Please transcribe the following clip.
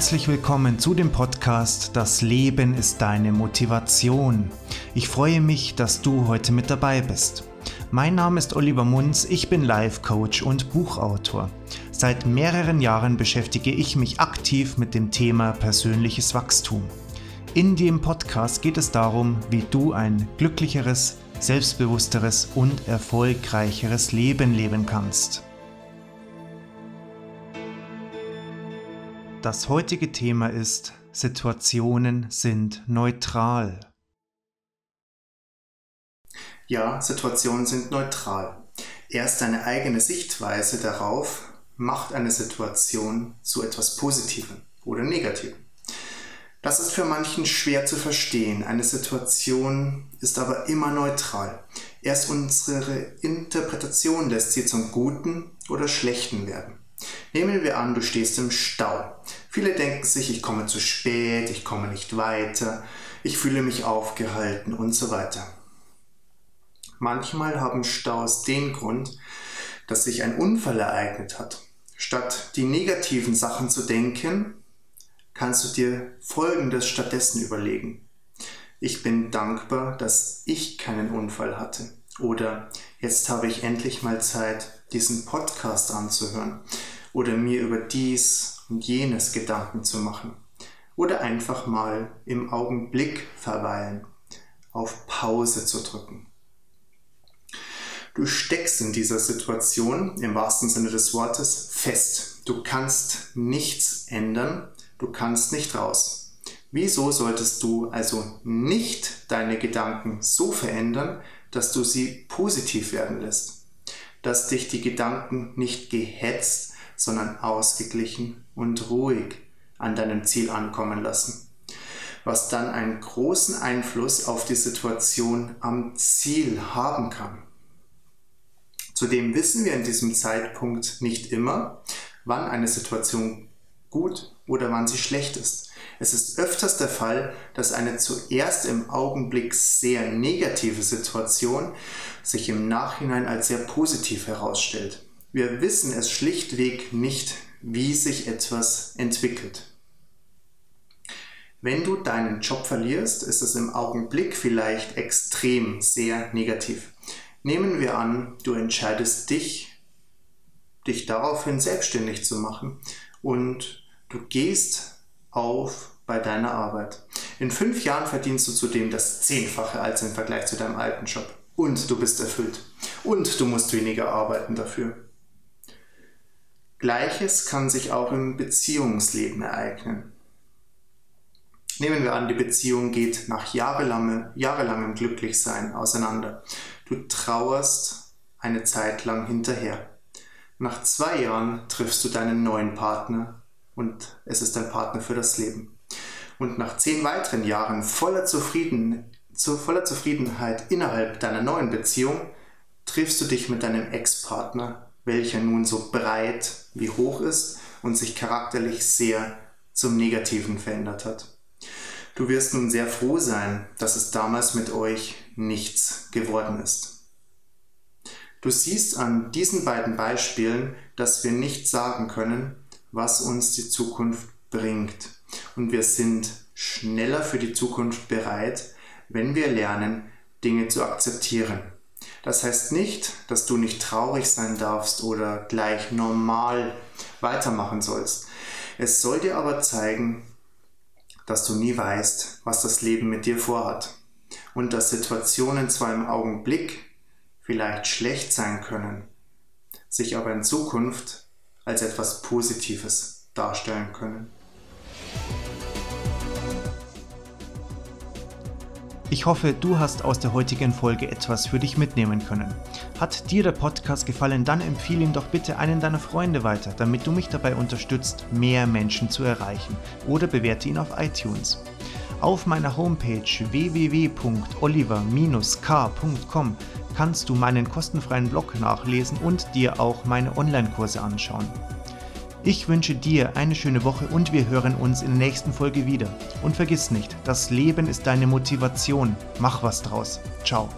Herzlich willkommen zu dem Podcast Das Leben ist deine Motivation. Ich freue mich, dass du heute mit dabei bist. Mein Name ist Oliver Munz, ich bin Life Coach und Buchautor. Seit mehreren Jahren beschäftige ich mich aktiv mit dem Thema persönliches Wachstum. In dem Podcast geht es darum, wie du ein glücklicheres, selbstbewussteres und erfolgreicheres Leben leben kannst. Das heutige Thema ist Situationen sind neutral. Ja, Situationen sind neutral. Erst deine eigene Sichtweise darauf macht eine Situation zu etwas Positivem oder Negativem. Das ist für manchen schwer zu verstehen. Eine Situation ist aber immer neutral. Erst unsere Interpretation lässt sie zum Guten oder Schlechten werden. Nehmen wir an, du stehst im Stau. Viele denken sich, ich komme zu spät, ich komme nicht weiter, ich fühle mich aufgehalten und so weiter. Manchmal haben Staus den Grund, dass sich ein Unfall ereignet hat. Statt die negativen Sachen zu denken, kannst du dir Folgendes stattdessen überlegen. Ich bin dankbar, dass ich keinen Unfall hatte. Oder jetzt habe ich endlich mal Zeit, diesen Podcast anzuhören. Oder mir über dies und jenes Gedanken zu machen. Oder einfach mal im Augenblick verweilen, auf Pause zu drücken. Du steckst in dieser Situation, im wahrsten Sinne des Wortes, fest. Du kannst nichts ändern, Du kannst nicht raus. Wieso solltest du also nicht deine Gedanken so verändern, dass du sie positiv werden lässt? Dass dich die Gedanken nicht gehetzt, sondern ausgeglichen und ruhig an deinem Ziel ankommen lassen. Was dann einen großen Einfluss auf die Situation am Ziel haben kann. Zudem wissen wir in diesem Zeitpunkt nicht immer, wann eine Situation gut oder wann sie schlecht ist. Es ist öfters der Fall, dass eine zuerst im Augenblick sehr negative Situation sich im Nachhinein als sehr positiv herausstellt. Wir wissen es schlichtweg nicht, wie sich etwas entwickelt. Wenn du deinen Job verlierst, ist es im Augenblick vielleicht extrem sehr negativ. Nehmen wir an, du entscheidest dich, dich daraufhin selbstständig zu machen und du gehst auf bei deiner Arbeit. In fünf Jahren verdienst du zudem das Zehnfache als im Vergleich zu deinem alten Job. Und du bist erfüllt. Und du musst weniger arbeiten dafür. Gleiches kann sich auch im Beziehungsleben ereignen. Nehmen wir an, die Beziehung geht nach jahrelangem, jahrelangem Glücklichsein auseinander. Du trauerst eine Zeit lang hinterher. Nach zwei Jahren triffst du deinen neuen Partner und es ist dein Partner für das Leben. Und nach zehn weiteren Jahren voller, Zufrieden, zu voller Zufriedenheit innerhalb deiner neuen Beziehung triffst du dich mit deinem Ex-Partner, welcher nun so breit wie hoch ist und sich charakterlich sehr zum Negativen verändert hat. Du wirst nun sehr froh sein, dass es damals mit euch nichts geworden ist. Du siehst an diesen beiden Beispielen, dass wir nicht sagen können, was uns die Zukunft bringt. Und wir sind schneller für die Zukunft bereit, wenn wir lernen, Dinge zu akzeptieren. Das heißt nicht, dass du nicht traurig sein darfst oder gleich normal weitermachen sollst. Es soll dir aber zeigen, dass du nie weißt, was das Leben mit dir vorhat. Und dass Situationen zwar im Augenblick vielleicht schlecht sein können, sich aber in Zukunft als etwas Positives darstellen können. Ich hoffe, du hast aus der heutigen Folge etwas für dich mitnehmen können. Hat dir der Podcast gefallen, dann empfehle ihn doch bitte einen deiner Freunde weiter, damit du mich dabei unterstützt, mehr Menschen zu erreichen oder bewerte ihn auf iTunes. Auf meiner Homepage www.oliver-k.com kannst du meinen kostenfreien Blog nachlesen und dir auch meine Online-Kurse anschauen. Ich wünsche dir eine schöne Woche und wir hören uns in der nächsten Folge wieder. Und vergiss nicht, das Leben ist deine Motivation. Mach was draus. Ciao.